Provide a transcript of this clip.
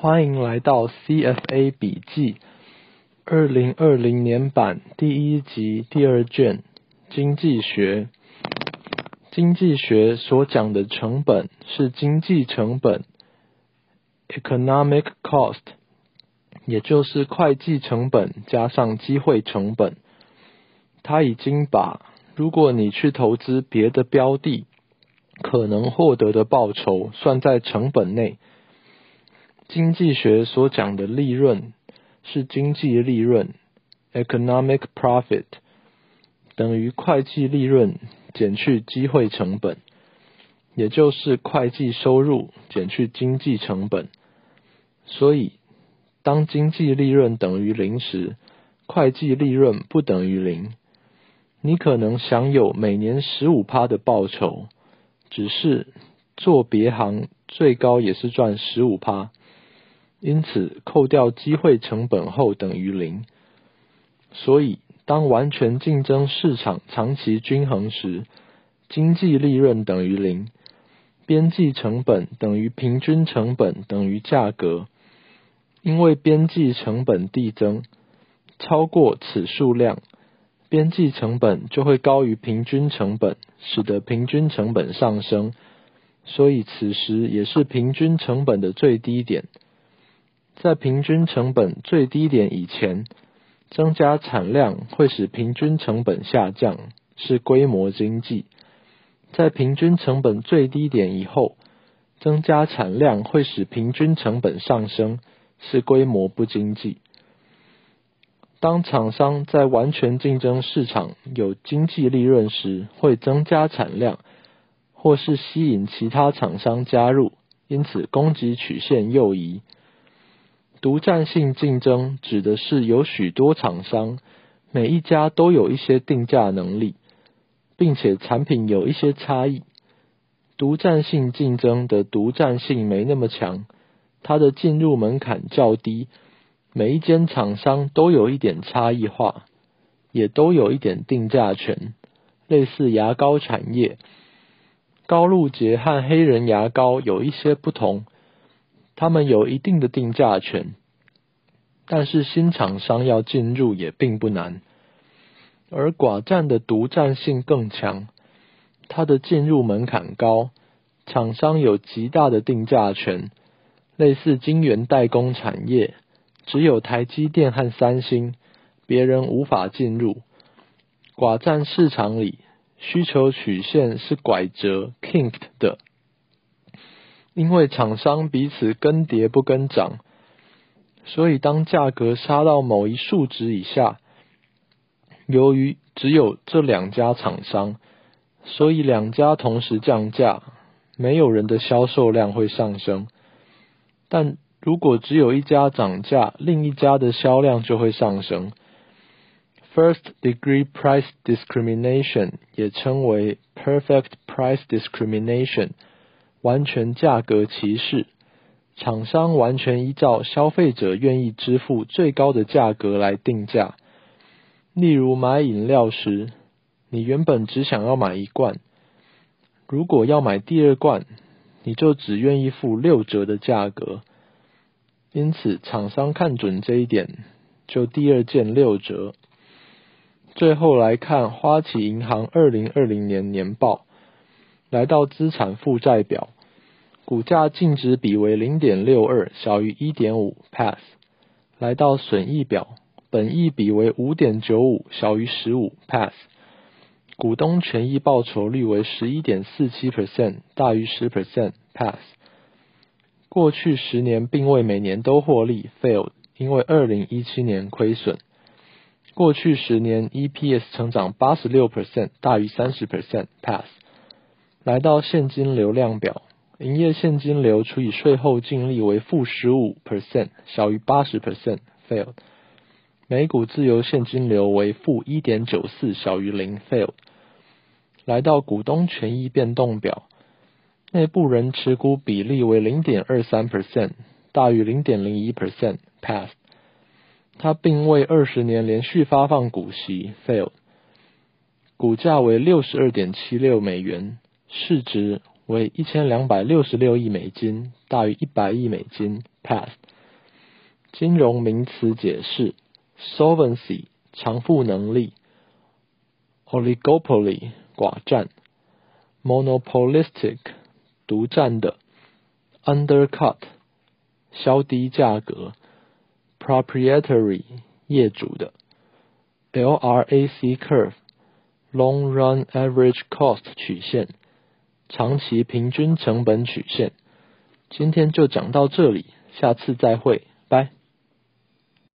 欢迎来到 CFA 笔记二零二零年版第一集第二卷经济学。经济学所讲的成本是经济成本 （economic cost），也就是会计成本加上机会成本。他已经把如果你去投资别的标的，可能获得的报酬算在成本内。经济学所讲的利润是经济利润 （economic profit） 等于会计利润减去机会成本，也就是会计收入减去经济成本。所以，当经济利润等于零时，会计利润不等于零。你可能享有每年十五趴的报酬。只是做别行最高也是赚十五趴，因此扣掉机会成本后等于零。所以当完全竞争市场长期均衡时，经济利润等于零，边际成本等于平均成本等于价格。因为边际成本递增，超过此数量。边际成本就会高于平均成本，使得平均成本上升，所以此时也是平均成本的最低点。在平均成本最低点以前，增加产量会使平均成本下降，是规模经济；在平均成本最低点以后，增加产量会使平均成本上升，是规模不经济。当厂商在完全竞争市场有经济利润时，会增加产量，或是吸引其他厂商加入，因此供给曲线右移。独占性竞争指的是有许多厂商，每一家都有一些定价能力，并且产品有一些差异。独占性竞争的独占性没那么强，它的进入门槛较低。每一间厂商都有一点差异化，也都有一点定价权，类似牙膏产业，高露洁和黑人牙膏有一些不同，他们有一定的定价权，但是新厂商要进入也并不难，而寡占的独占性更强，它的进入门槛高，厂商有极大的定价权，类似晶圆代工产业。只有台积电和三星，别人无法进入。寡占市场里，需求曲线是拐折 （kinked） 的，因为厂商彼此跟跌不跟涨，所以当价格杀到某一数值以下，由于只有这两家厂商，所以两家同时降价，没有人的销售量会上升，但。如果只有一家涨价，另一家的销量就会上升。First degree price discrimination 也称为 perfect price discrimination，完全价格歧视。厂商完全依照消费者愿意支付最高的价格来定价。例如买饮料时，你原本只想要买一罐，如果要买第二罐，你就只愿意付六折的价格。因此，厂商看准这一点，就第二件六折。最后来看花旗银行二零二零年年报，来到资产负债表，股价净值比为零点六二，小于一点五，pass。来到损益表，本益比为五点九五，小于十五，pass。股东权益报酬率为十一点四七 percent，大于十 percent，pass。过去十年并未每年都获利，failed，因为二零一七年亏损。过去十年 EPS 成长八十六 percent，大于三十 percent，pass。来到现金流量表，营业现金流除以税后净利为负十五 percent，小于八十 percent，failed。每股自由现金流为负一点九四，小于零，failed。来到股东权益变动表。内部人持股比例为零点二三 percent，大于零点零一 percent，pass。他并未二十年连续发放股息，fail。股价为六十二点七六美元，市值为一千两百六十六亿美金，大于一百亿美金，pass。金融名词解释：solvency 偿付能力，oligopoly 寡占，monopolistic 独占的，undercut 销低价格，proprietary 业主的，LRAC curve long run average cost 曲线，长期平均成本曲线。今天就讲到这里，下次再会。